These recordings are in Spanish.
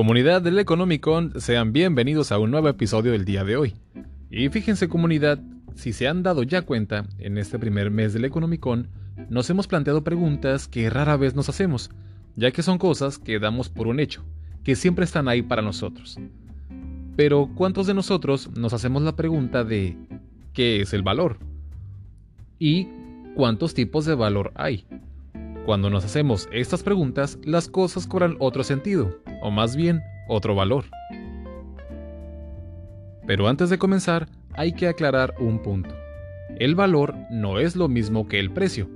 Comunidad del Economicon, sean bienvenidos a un nuevo episodio del día de hoy. Y fíjense comunidad, si se han dado ya cuenta, en este primer mes del Economicon, nos hemos planteado preguntas que rara vez nos hacemos, ya que son cosas que damos por un hecho, que siempre están ahí para nosotros. Pero ¿cuántos de nosotros nos hacemos la pregunta de ¿qué es el valor? ¿Y cuántos tipos de valor hay? Cuando nos hacemos estas preguntas, las cosas cobran otro sentido, o más bien, otro valor. Pero antes de comenzar, hay que aclarar un punto. El valor no es lo mismo que el precio.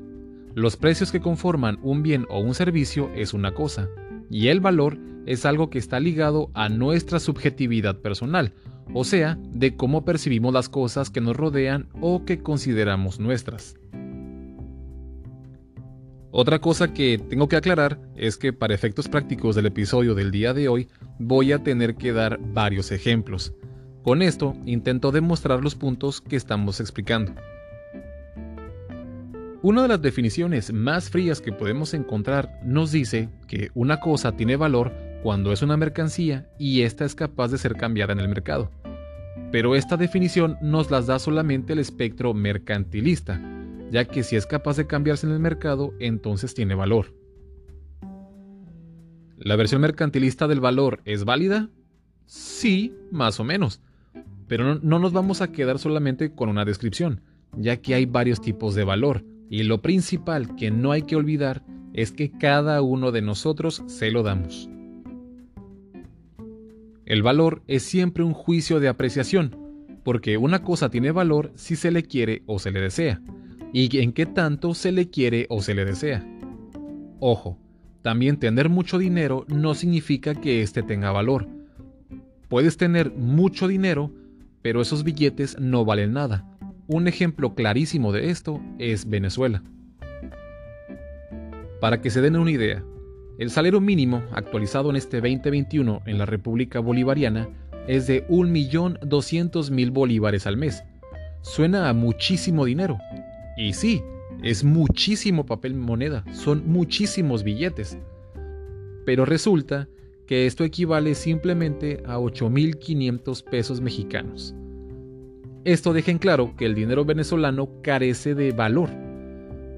Los precios que conforman un bien o un servicio es una cosa, y el valor es algo que está ligado a nuestra subjetividad personal, o sea, de cómo percibimos las cosas que nos rodean o que consideramos nuestras. Otra cosa que tengo que aclarar es que para efectos prácticos del episodio del día de hoy voy a tener que dar varios ejemplos. Con esto intento demostrar los puntos que estamos explicando. Una de las definiciones más frías que podemos encontrar nos dice que una cosa tiene valor cuando es una mercancía y ésta es capaz de ser cambiada en el mercado. Pero esta definición nos las da solamente el espectro mercantilista, ya que si es capaz de cambiarse en el mercado, entonces tiene valor. ¿La versión mercantilista del valor es válida? Sí, más o menos. Pero no, nos vamos a quedar solamente con una descripción, ya que hay varios tipos de valor, y lo principal que no hay que olvidar es que cada uno de nosotros se lo damos. El valor es siempre un juicio de apreciación, porque una cosa tiene valor si se le quiere o se le desea, y en qué tanto se le quiere o se le desea. Ojo, también tener mucho dinero no significa que éste tenga valor. Puedes tener mucho dinero, pero esos billetes no valen nada. Un ejemplo clarísimo de esto es Venezuela. Para que se den una idea, el salario mínimo actualizado en este 2021 en la República Bolivariana es de 1.200.000 bolívares al mes. Suena a muchísimo dinero, y sí, es muchísimo papel moneda, son muchísimos billetes. Pero resulta que esto equivale simplemente a 8.500 pesos mexicanos. Esto deja en claro que el dinero venezolano carece de valor,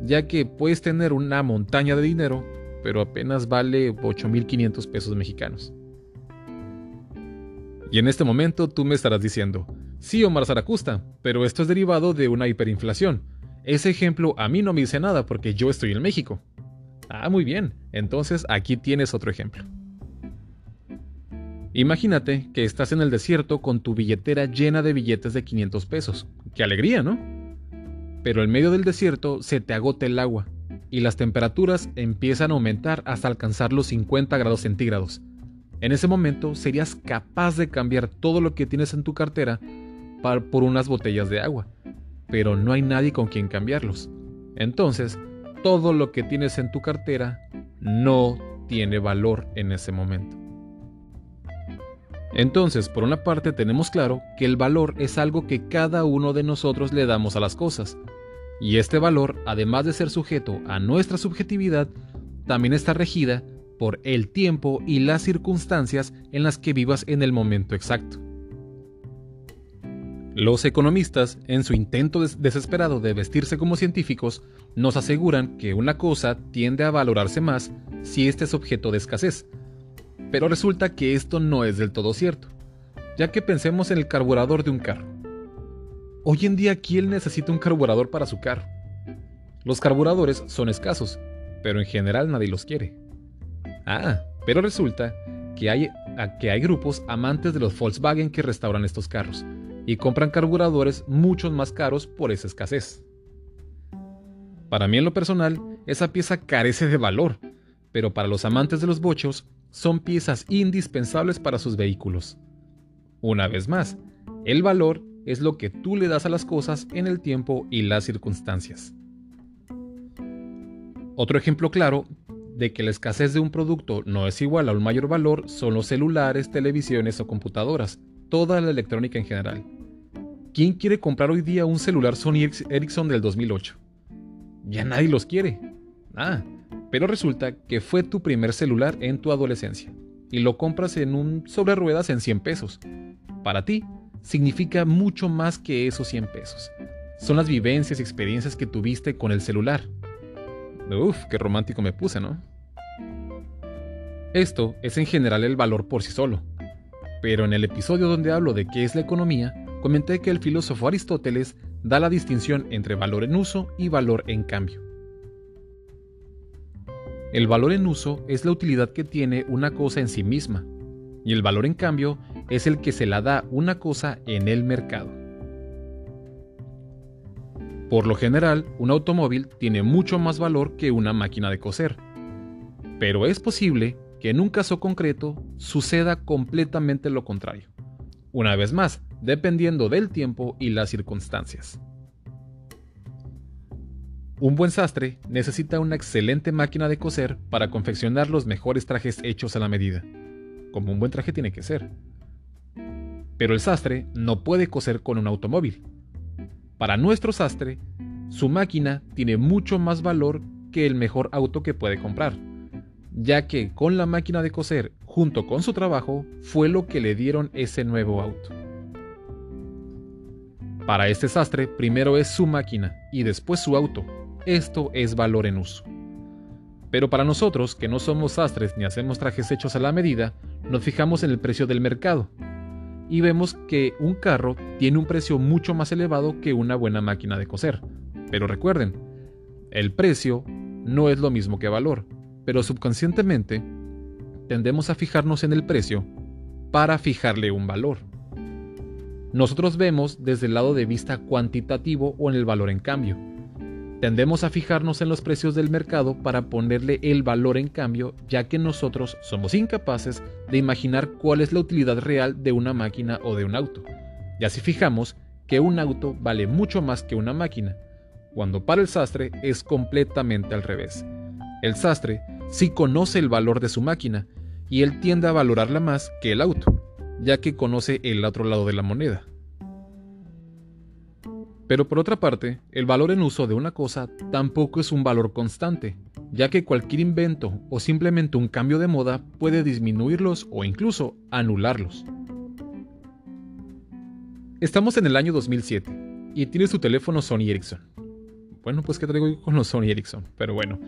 ya que puedes tener una montaña de dinero, pero apenas vale 8.500 pesos mexicanos. Y en este momento tú me estarás diciendo, sí Omar Zaracusta, pero esto es derivado de una hiperinflación ese ejemplo a mí no me dice nada porque yo estoy en México. Ah, muy bien. Entonces aquí tienes otro ejemplo. Imagínate que estás en el desierto con tu billetera llena de billetes de 500 pesos. ¡Qué alegría, ¿no? Pero en medio del desierto se te agota el agua y las temperaturas empiezan a aumentar hasta alcanzar los 50 grados centígrados. En ese momento serías capaz de cambiar todo lo que tienes en tu cartera por unas botellas de agua pero no hay nadie con quien cambiarlos. Entonces, todo lo que tienes en tu cartera no tiene valor en ese momento. Entonces, por una parte tenemos claro que el valor es algo que cada uno de nosotros le damos a las cosas, y este valor, además de ser sujeto a nuestra subjetividad, también está regida por el tiempo y las circunstancias en las que vivas en el momento exacto. Los economistas, en su intento desesperado de vestirse como científicos, nos aseguran que una cosa tiende a valorarse más si éste es objeto de escasez. Pero resulta que esto no es del todo cierto, ya que pensemos en el carburador de un carro. Hoy en día, ¿quién necesita un carburador para su carro? Los carburadores son escasos, pero en general nadie los quiere. Ah, pero resulta que hay, que hay grupos amantes de los Volkswagen que restauran estos carros y compran carburadores mucho más caros por esa escasez. Para mí en lo personal, esa pieza carece de valor, pero para los amantes de los bochos, son piezas indispensables para sus vehículos. Una vez más, el valor es lo que tú le das a las cosas en el tiempo y las circunstancias. Otro ejemplo claro de que la escasez de un producto no es igual a un mayor valor son los celulares, televisiones o computadoras, toda la electrónica en general. ¿Quién quiere comprar hoy día un celular Sony Ericsson del 2008? Ya nadie los quiere. Ah, pero resulta que fue tu primer celular en tu adolescencia. y lo compras en un sobre ruedas en 100 pesos. Para ti, significa mucho más que esos 100 pesos. Son las vivencias y experiencias que tuviste con el celular. Uf, qué romántico me puse, ¿no? Esto es en general el valor por sí solo. Pero en el episodio donde hablo de qué es la economía, comenté que el filósofo Aristóteles da la distinción entre valor en uso y valor en cambio. El valor en uso es la utilidad que tiene una cosa en sí misma, y el valor en cambio es el que se la da una cosa en el mercado. Por lo general, un automóvil tiene mucho más valor que una máquina de coser, pero es posible que en un caso concreto suceda completamente lo contrario. Una vez más, dependiendo del tiempo y las circunstancias. Un buen sastre necesita una excelente máquina de coser para confeccionar los mejores trajes hechos a la medida, como un buen traje tiene que ser. Pero el sastre no puede coser con un automóvil. Para nuestro sastre, su máquina tiene mucho más valor que el mejor auto que puede comprar, ya que con la máquina de coser, junto con su trabajo, fue lo que le dieron ese nuevo auto. Para este sastre, primero es su máquina y después su auto, esto es valor en uso. Pero para nosotros, que no somos sastres ni hacemos trajes hechos a la medida, nos fijamos en el precio del mercado y vemos que un carro tiene un precio mucho más elevado que una buena máquina de coser. Pero recuerden, el precio no es lo mismo que valor, pero subconscientemente tendemos a fijarnos en el precio para fijarle un valor. Nosotros vemos desde el lado de vista cuantitativo o en el valor en cambio Tendemos a fijarnos en los precios del mercado para ponerle el valor en cambio, ya que nosotros somos incapaces de imaginar cuál es la utilidad real de una máquina o de un auto. Y así fijamos que un auto vale mucho más que una máquina, cuando para el sastre es completamente al revés. El sastre sí conoce el valor de su máquina y él tiende a valorarla más que el auto, ya que conoce el otro lado de la moneda. Pero por otra parte, el valor en uso de una cosa tampoco es un valor constante, ya que cualquier invento o simplemente un cambio de moda puede disminuirlos o incluso anularlos. Estamos en el año 2007 y tienes tu teléfono Sony Ericsson. Bueno, pues que traigo con los Sony Ericsson, pero bueno.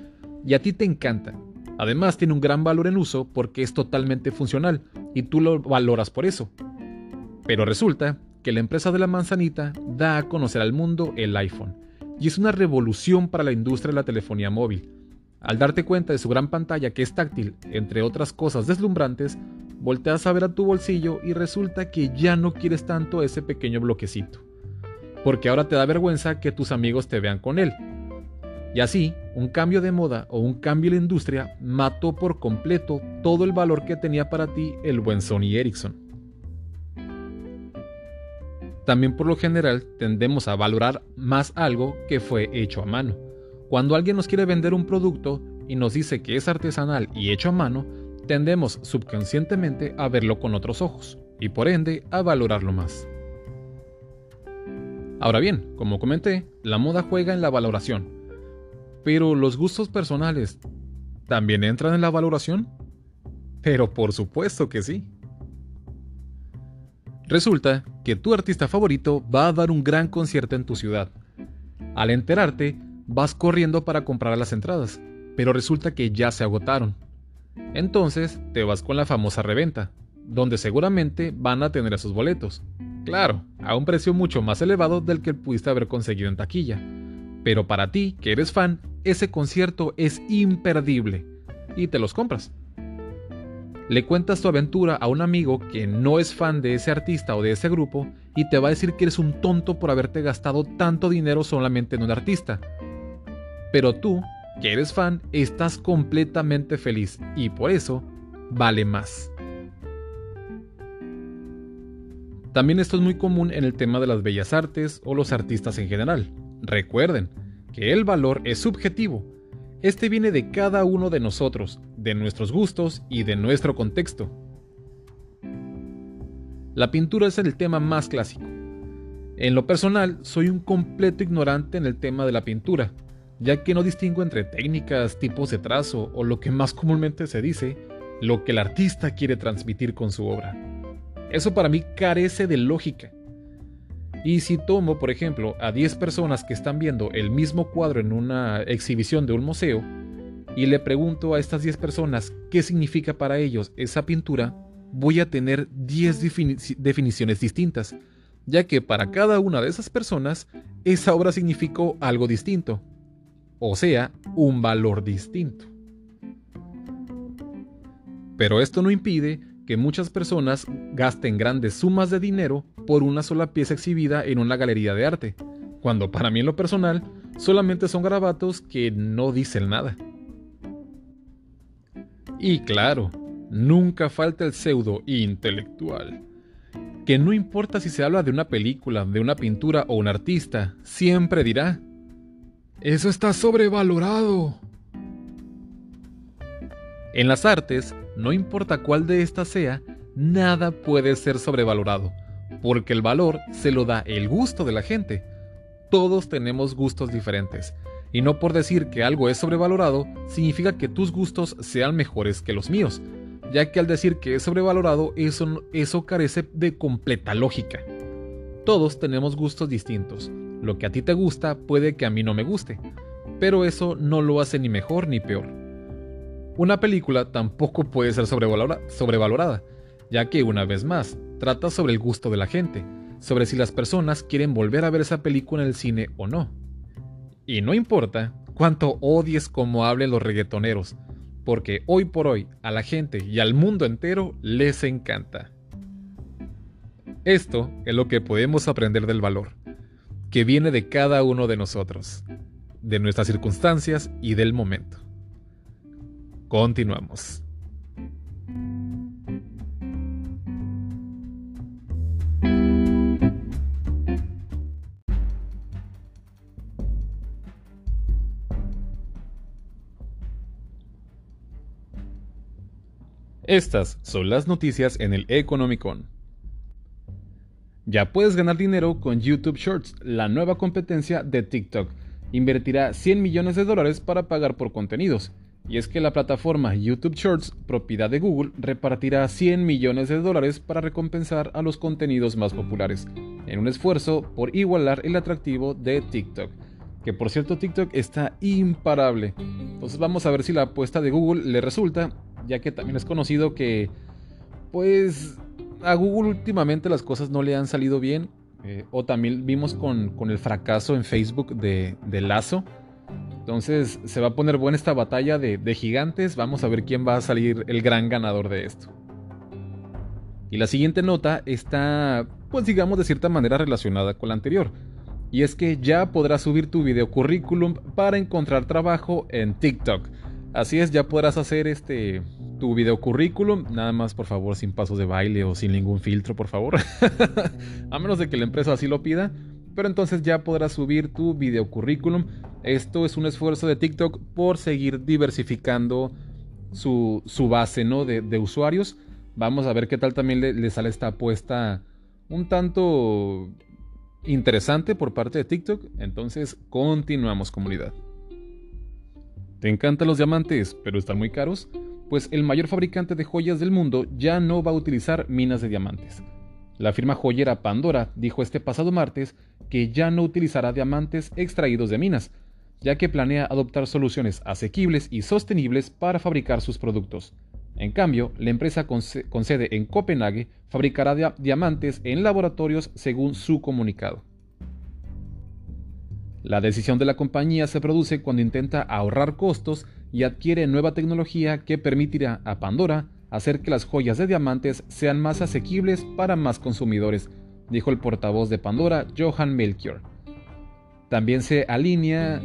Y a ti te encanta. Además tiene un gran valor en uso porque es totalmente funcional y tú lo valoras por eso. Pero resulta que la empresa de la manzanita da a conocer al mundo el iPhone, y es una revolución para la industria de la telefonía móvil. Al darte cuenta de su gran pantalla que es táctil, entre otras cosas deslumbrantes, volteas a ver a tu bolsillo y resulta que ya no quieres tanto ese pequeño bloquecito, porque ahora te da vergüenza que tus amigos te vean con él. Y así, un cambio de moda o un cambio en la industria mató por completo todo el valor que tenía para ti el buen Sony Ericsson. También por lo general tendemos a valorar más algo que fue hecho a mano. Cuando alguien nos quiere vender un producto y nos dice que es artesanal y hecho a mano, tendemos subconscientemente a verlo con otros ojos y por ende a valorarlo más. Ahora bien, como comenté, la moda juega en la valoración. Pero los gustos personales, ¿también entran en la valoración? Pero por supuesto que sí. Resulta que tu artista favorito va a dar un gran concierto en tu ciudad. Al enterarte, vas corriendo para comprar las entradas, pero resulta que ya se agotaron. Entonces te vas con la famosa reventa, donde seguramente van a tener esos boletos. Claro, a un precio mucho más elevado del que pudiste haber conseguido en taquilla. Pero para ti, que eres fan, ese concierto es imperdible. Y te los compras le cuentas tu aventura a un amigo que no es fan de ese artista o de ese grupo y te va a decir que eres un tonto por haberte gastado tanto dinero solamente en un artista. Pero tú, que eres fan, estás completamente feliz y por eso vale más. También esto es muy común en el tema de las bellas artes o los artistas en general. Recuerden que el valor es subjetivo este viene de cada uno de nosotros, de nuestros gustos y de nuestro contexto. La pintura es el tema más clásico. En lo personal, soy un completo ignorante en el tema de la pintura, ya que no distingo entre técnicas, tipos de trazo o lo que más comúnmente se dice, lo que el artista quiere transmitir con su obra. Eso para mí carece de lógica. Y si tomo, por ejemplo, a 10 personas que están viendo el mismo cuadro en una exhibición de un museo, y le pregunto a estas 10 personas qué significa para ellos esa pintura, voy a tener 10 definiciones distintas, ya que para cada una de esas personas esa obra significó algo distinto, o sea, un valor distinto. Pero esto no impide que muchas personas gasten grandes sumas de dinero por una sola pieza exhibida en una galería de arte, cuando para mí en lo personal solamente son garabatos que no dicen nada. Y claro, nunca falta el pseudo intelectual, que no importa si se habla de una película, de una pintura o un artista, siempre dirá, eso está sobrevalorado. En las artes, no importa cuál de estas sea, nada puede ser sobrevalorado, porque el valor se lo da el gusto de la gente. Todos tenemos gustos diferentes, y no por decir que algo es sobrevalorado significa que tus gustos sean mejores que los míos, ya que al decir que es sobrevalorado eso, eso carece de completa lógica. Todos tenemos gustos distintos, lo que a ti te gusta puede que a mí no me guste, pero eso no lo hace ni mejor ni peor. Una película tampoco puede ser sobrevalorada, ya que una vez más, trata sobre el gusto de la gente, sobre si las personas quieren volver a ver esa película en el cine o no. Y no importa cuánto odies como hablen los reggaetoneros, porque hoy por hoy a la gente y al mundo entero les encanta. Esto es lo que podemos aprender del valor, que viene de cada uno de nosotros, de nuestras circunstancias y del momento. Continuamos. Estas son las noticias en el Economicon. Ya puedes ganar dinero con YouTube Shorts, la nueva competencia de TikTok. Invertirá 100 millones de dólares para pagar por contenidos y es que la plataforma YouTube Shorts, propiedad de Google, repartirá 100 millones de dólares para recompensar a los contenidos más populares, en un esfuerzo por igualar el atractivo de TikTok. Que por cierto TikTok está imparable. Entonces vamos a ver si la apuesta de Google le resulta, ya que también es conocido que, pues, a Google últimamente las cosas no le han salido bien. Eh, o también vimos con, el fracaso en Facebook de, de Lazo entonces se va a poner buena esta batalla de, gigantes. Vamos a ver quién va a salir el gran ganador de esto. Y la siguiente nota está, pues digamos, de cierta manera relacionada con la anterior. Y es que ya podrás subir tu video currículum para encontrar trabajo en TikTok. Así es, ya podrás hacer este tu video currículum, nada más por favor sin pasos de baile o sin ningún filtro, por favor. a menos de que la empresa así lo pida, pero entonces ya podrás subir tu video currículum esto es un esfuerzo de TikTok por seguir diversificando su, base ¿no? de, usuarios. Vamos a ver qué tal también le, sale esta apuesta un tanto interesante por parte de TikTok. Entonces, continuamos comunidad. ¿Te encantan los diamantes, pero están muy caros? Pues el mayor fabricante de joyas del mundo ya no va a utilizar minas de diamantes. La firma joyera Pandora dijo este pasado martes que ya no utilizará diamantes extraídos de minas, ya que planea adoptar soluciones asequibles y sostenibles para fabricar sus productos. En cambio, la empresa con, sede en Copenhague fabricará diamantes en laboratorios según su comunicado. La decisión de la compañía se produce cuando intenta ahorrar costos y adquiere nueva tecnología que permitirá a Pandora hacer que las joyas de diamantes sean más asequibles para más consumidores, dijo el portavoz de Pandora, Johan Melchior. También se alinea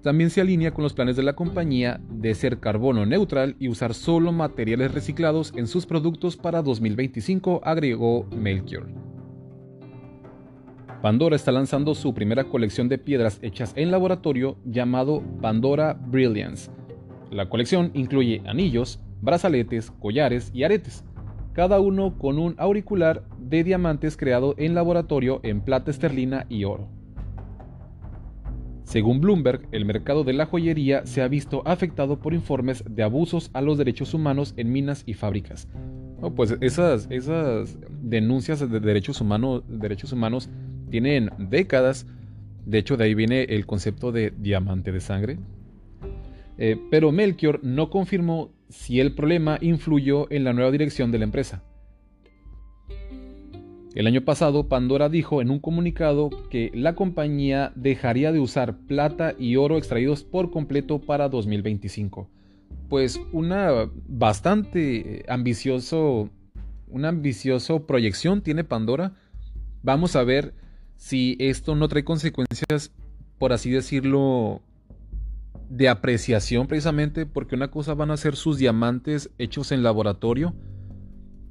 también se alinea con los planes de la compañía de ser carbono neutral y usar solo materiales reciclados en sus productos para 2025, agregó Melchior. Pandora está lanzando su primera colección de piedras hechas en laboratorio llamado Pandora Brilliance. La colección incluye anillos, brazaletes, collares y aretes, cada uno con un auricular de diamantes creado en laboratorio en plata esterlina y oro. Según Bloomberg, el mercado de la joyería se ha visto afectado por informes de abusos a los derechos humanos en minas y fábricas. pues esas, esas denuncias de derechos humanos, derechos humanos tienen décadas. De hecho, de ahí viene el concepto de diamante de sangre. Eh, pero Melchior no confirmó si el problema influyó en la nueva dirección de la empresa. El año pasado, Pandora dijo en un comunicado que la compañía dejaría de usar plata y oro extraídos por completo para 2025. Pues una bastante ambicioso, una ambicioso proyección tiene Pandora. Vamos a ver si esto no trae consecuencias, por así decirlo, de apreciación precisamente, porque una cosa van a ser sus diamantes hechos en laboratorio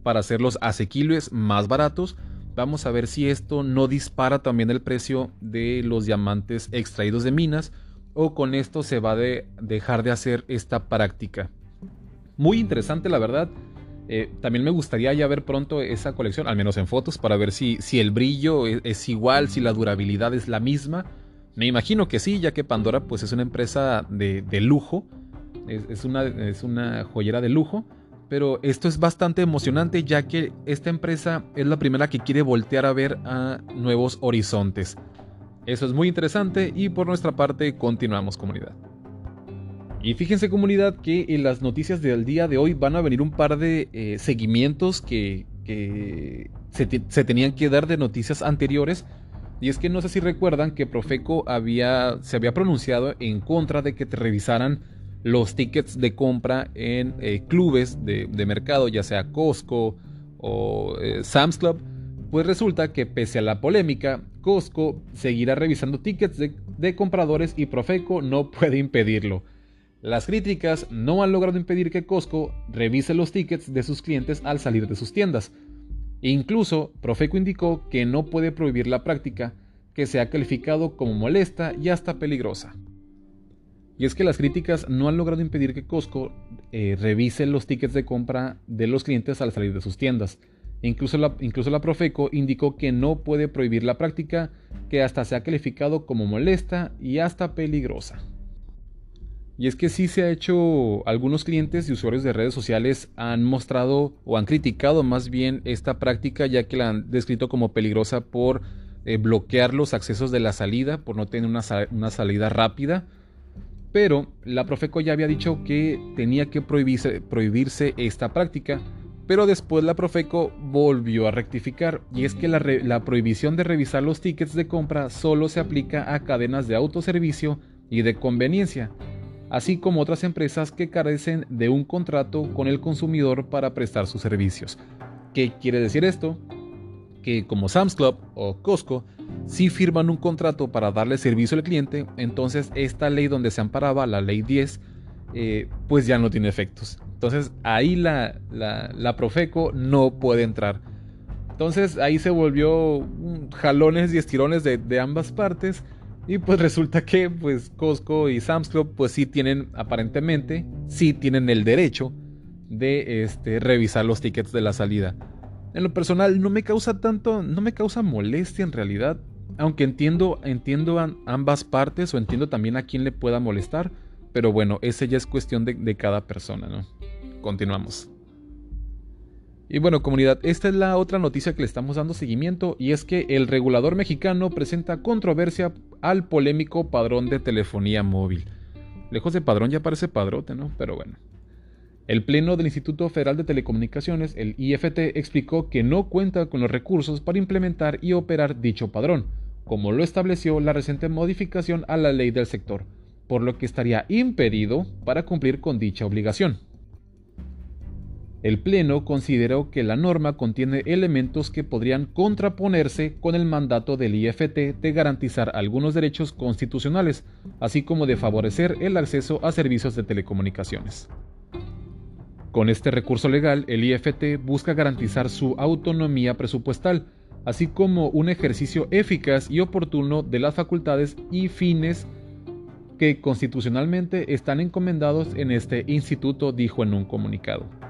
para hacerlos asequibles, más baratos, Vamos a ver si esto no dispara también el precio de los diamantes extraídos de minas o con esto se va a dejar de hacer esta práctica. Muy interesante la verdad. Eh, también me gustaría ya ver pronto esa colección, al menos en fotos, para ver si, si el brillo es, igual, si la durabilidad es la misma. Me imagino que sí, ya que Pandora pues, es una empresa de, lujo, es, una, es una joyera de lujo pero esto es bastante emocionante ya que esta empresa es la primera que quiere voltear a ver a nuevos horizontes. Eso es muy interesante y por nuestra parte continuamos comunidad. Y fíjense comunidad que en las noticias del día de hoy van a venir un par de eh, seguimientos que, se, tenían que dar de noticias anteriores. Y es que no sé si recuerdan que Profeco había, se había pronunciado en contra de que te revisaran los tickets de compra en eh, clubes de, mercado, ya sea Costco o eh, Sam's Club, pues resulta que pese a la polémica, Costco seguirá revisando tickets de compradores y Profeco no puede impedirlo. Las críticas no han logrado impedir que Costco revise los tickets de sus clientes al salir de sus tiendas. Incluso, Profeco indicó que no puede prohibir la práctica, que se ha calificado como molesta y hasta peligrosa. Y es que las críticas no han logrado impedir que Costco eh, revise los tickets de compra de los clientes al salir de sus tiendas. Incluso incluso la Profeco indicó que no puede prohibir la práctica, que hasta se ha calificado como molesta y hasta peligrosa. Y es que sí se ha hecho, algunos clientes y usuarios de redes sociales han mostrado o han criticado más bien esta práctica ya que la han descrito como peligrosa por eh, bloquear los accesos de la salida, por no tener una, una salida rápida. Pero la Profeco ya había dicho que tenía que prohibirse, esta práctica, pero después la Profeco volvió a rectificar. Y es que la, la, prohibición de revisar los tickets de compra solo se aplica a cadenas de autoservicio y de conveniencia, así como otras empresas que carecen de un contrato con el consumidor para prestar sus servicios. ¿Qué quiere decir esto? Que como Sam's Club o Costco si firman un contrato para darle servicio al cliente, entonces esta ley donde se amparaba, la ley 10, eh, pues ya no tiene efectos. Entonces ahí la, la, Profeco no puede entrar. Entonces ahí se volvió jalones y estirones de, ambas partes. Y pues resulta que pues Costco y Sam's Club pues sí tienen aparentemente, sí tienen el derecho de este, revisar los tickets de la salida. En lo personal no me causa tanto, no me causa molestia en realidad, aunque entiendo, entiendo ambas partes o entiendo también a quién le pueda molestar, pero bueno, ese ya es cuestión de, cada persona, ¿no? Continuamos. Y bueno, comunidad, esta es la otra noticia que le estamos dando seguimiento y es que el regulador mexicano presenta controversia al polémico padrón de telefonía móvil. Lejos de padrón ya parece padrote, ¿no? Pero bueno. El Pleno del Instituto Federal de Telecomunicaciones, el IFT, explicó que no cuenta con los recursos para implementar y operar dicho padrón, como lo estableció la reciente modificación a la ley del sector, por lo que estaría impedido para cumplir con dicha obligación. El Pleno consideró que la norma contiene elementos que podrían contraponerse con el mandato del IFT de garantizar algunos derechos constitucionales, así como de favorecer el acceso a servicios de telecomunicaciones. Con este recurso legal, el IFT busca garantizar su autonomía presupuestal, así como un ejercicio eficaz y oportuno de las facultades y fines que constitucionalmente están encomendados en este instituto, dijo en un comunicado.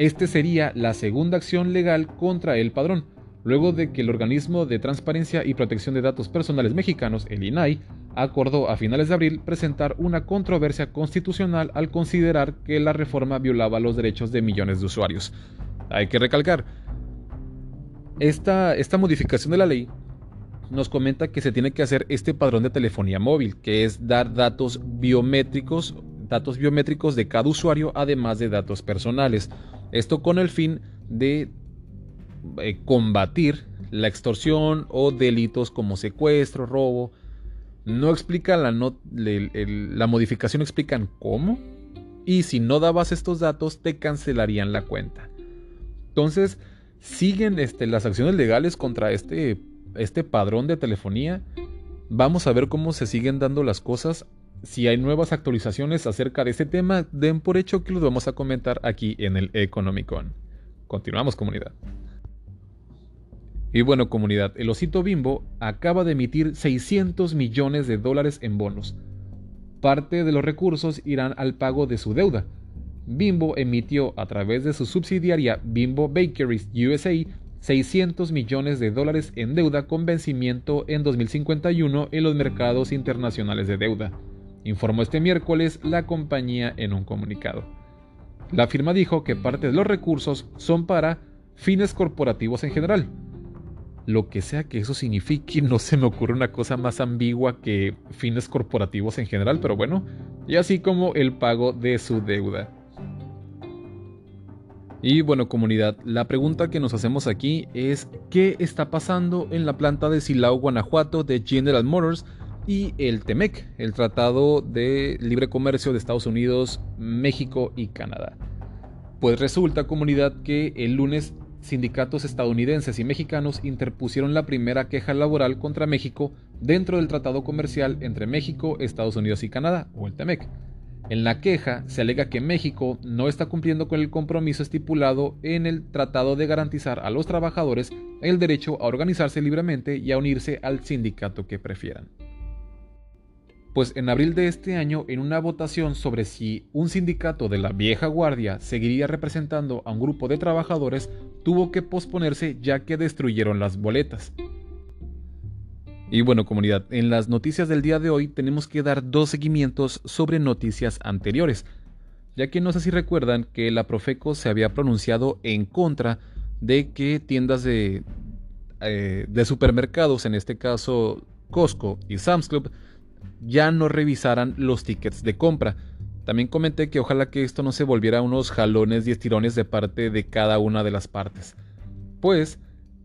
Este sería la segunda acción legal contra el padrón, luego de que el Organismo de Transparencia y Protección de Datos Personales Mexicanos, el INAI, acordó a finales de abril presentar una controversia constitucional al considerar que la reforma violaba los derechos de millones de usuarios. Hay que recalcar, esta, esta modificación de la ley nos comenta que se tiene que hacer este padrón de telefonía móvil, que es dar datos biométricos, datos biométricos de cada usuario, además de datos personales. Esto con el fin de eh, combatir la extorsión o delitos como secuestro, robo. No explica la, la modificación, explican cómo. Y si no dabas estos datos, te cancelarían la cuenta. Entonces, siguen este, las acciones legales contra este este padrón de telefonía. Vamos a ver cómo se siguen dando las cosas. Si hay nuevas actualizaciones acerca de este tema, den por hecho que los vamos a comentar aquí en el Economicon. Continuamos comunidad. Y bueno comunidad, el osito bimbo acaba de emitir 600 millones de dólares en bonos. Parte de los recursos irán al pago de su deuda. Bimbo emitió a través de su subsidiaria Bimbo Bakeries USA 600 millones de dólares en deuda con vencimiento en 2051 en los mercados internacionales de deuda, informó este miércoles la compañía en un comunicado. La firma dijo que parte de los recursos son para fines corporativos en general. Lo que sea que eso signifique, no se me ocurre una cosa más ambigua que fines corporativos en general, pero bueno, y así como el pago de su deuda. Y bueno comunidad, la pregunta que nos hacemos aquí es ¿qué está pasando en la planta de Silao, Guanajuato de General Motors y el TEMEC, el Tratado de Libre Comercio de Estados Unidos, México y Canadá? Pues resulta comunidad que el lunes sindicatos estadounidenses y mexicanos interpusieron la primera queja laboral contra México dentro del tratado comercial entre México, Estados Unidos y Canadá, o el TEMEC. En la queja se alega que México no está cumpliendo con el compromiso estipulado en el Tratado de garantizar a los trabajadores el derecho a organizarse libremente y a unirse al sindicato que prefieran. Pues en abril de este año, en una votación sobre si un sindicato de la vieja guardia seguiría representando a un grupo de trabajadores, tuvo que posponerse ya que destruyeron las boletas. Y bueno, comunidad, en las noticias del día de hoy tenemos que dar dos seguimientos sobre noticias anteriores, ya que no sé si recuerdan que la Profeco se había pronunciado en contra de que tiendas de, eh, supermercados, en este caso Costco y Sam's Club, ya no revisaran los tickets de compra. También comenté que ojalá que esto no se volviera unos jalones y estirones de parte de cada una de las partes. Pues,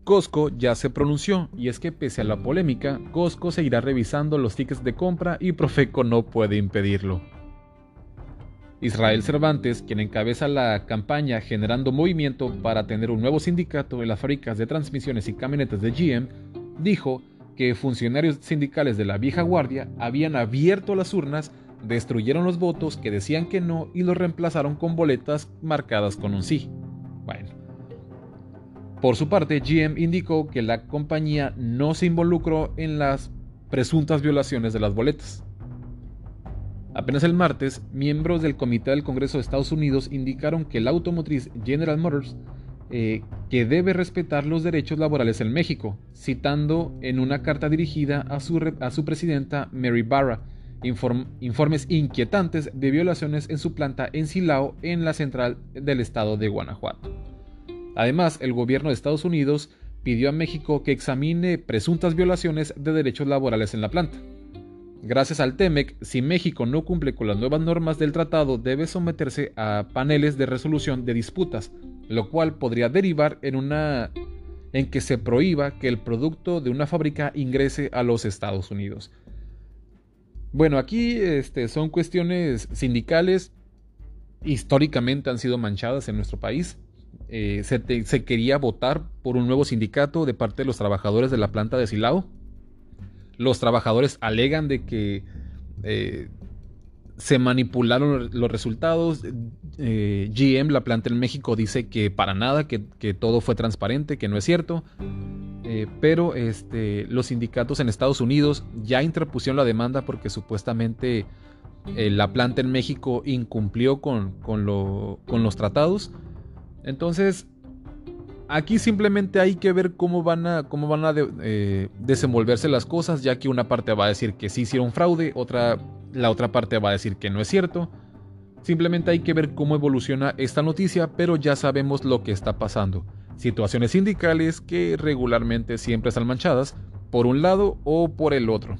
Costco ya se pronunció y es que pese a la polémica, Costco seguirá revisando los tickets de compra y Profeco no puede impedirlo. Israel Cervantes, quien encabeza la campaña generando movimiento para tener un nuevo sindicato en las fábricas de transmisiones y camionetas de GM, dijo que funcionarios sindicales de la vieja guardia habían abierto las urnas, destruyeron los votos que decían que no y los reemplazaron con boletas marcadas con un sí. Bueno, por su parte, GM indicó que la compañía no se involucró en las presuntas violaciones de las boletas. Apenas el martes, miembros del Comité del Congreso de Estados Unidos indicaron que la automotriz General Motors eh, que debe respetar los derechos laborales en México, citando en una carta dirigida a su, a su presidenta Mary Barra informes inquietantes de violaciones en su planta en Silao en la central del estado de Guanajuato. Además, el gobierno de Estados Unidos pidió a México que examine presuntas violaciones de derechos laborales en la planta. Gracias al TEMEC, si México no cumple con las nuevas normas del tratado, debe someterse a paneles de resolución de disputas, lo cual podría derivar en una en que se prohíba que el producto de una fábrica ingrese a los Estados Unidos. Bueno, aquí este, son cuestiones sindicales, históricamente han sido manchadas en nuestro país. Eh, se, quería votar por un nuevo sindicato de parte de los trabajadores de la planta de Silao. Los trabajadores alegan de que eh, se manipularon los resultados. Eh, GM, la planta en México, dice que para nada, que, todo fue transparente, que no es cierto. pero este, los sindicatos en Estados Unidos ya interpusieron la demanda porque supuestamente la planta en México incumplió con, con los tratados. Entonces, Aquí simplemente hay que ver cómo van a, cómo van a eh, desenvolverse las cosas, ya que una parte va a decir que sí hicieron fraude, otra, la otra parte va a decir que no es cierto. Simplemente hay que ver cómo evoluciona esta noticia, pero ya sabemos lo que está pasando. Situaciones sindicales que regularmente siempre están manchadas, por un lado o por el otro.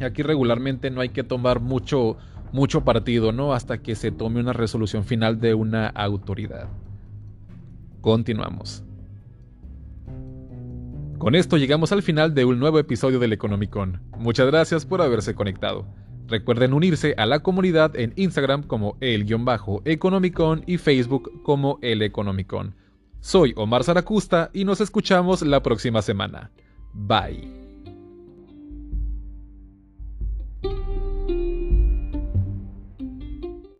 Aquí regularmente no hay que tomar mucho, mucho partido, ¿no? Hasta que se tome una resolución final de una autoridad. Continuamos. Con esto llegamos al final de un nuevo episodio del Economicon. Muchas gracias por haberse conectado. Recuerden unirse a la comunidad en Instagram como el-economicon y Facebook como el Economicon. Soy Omar Zaracusta y nos escuchamos la próxima semana. Bye.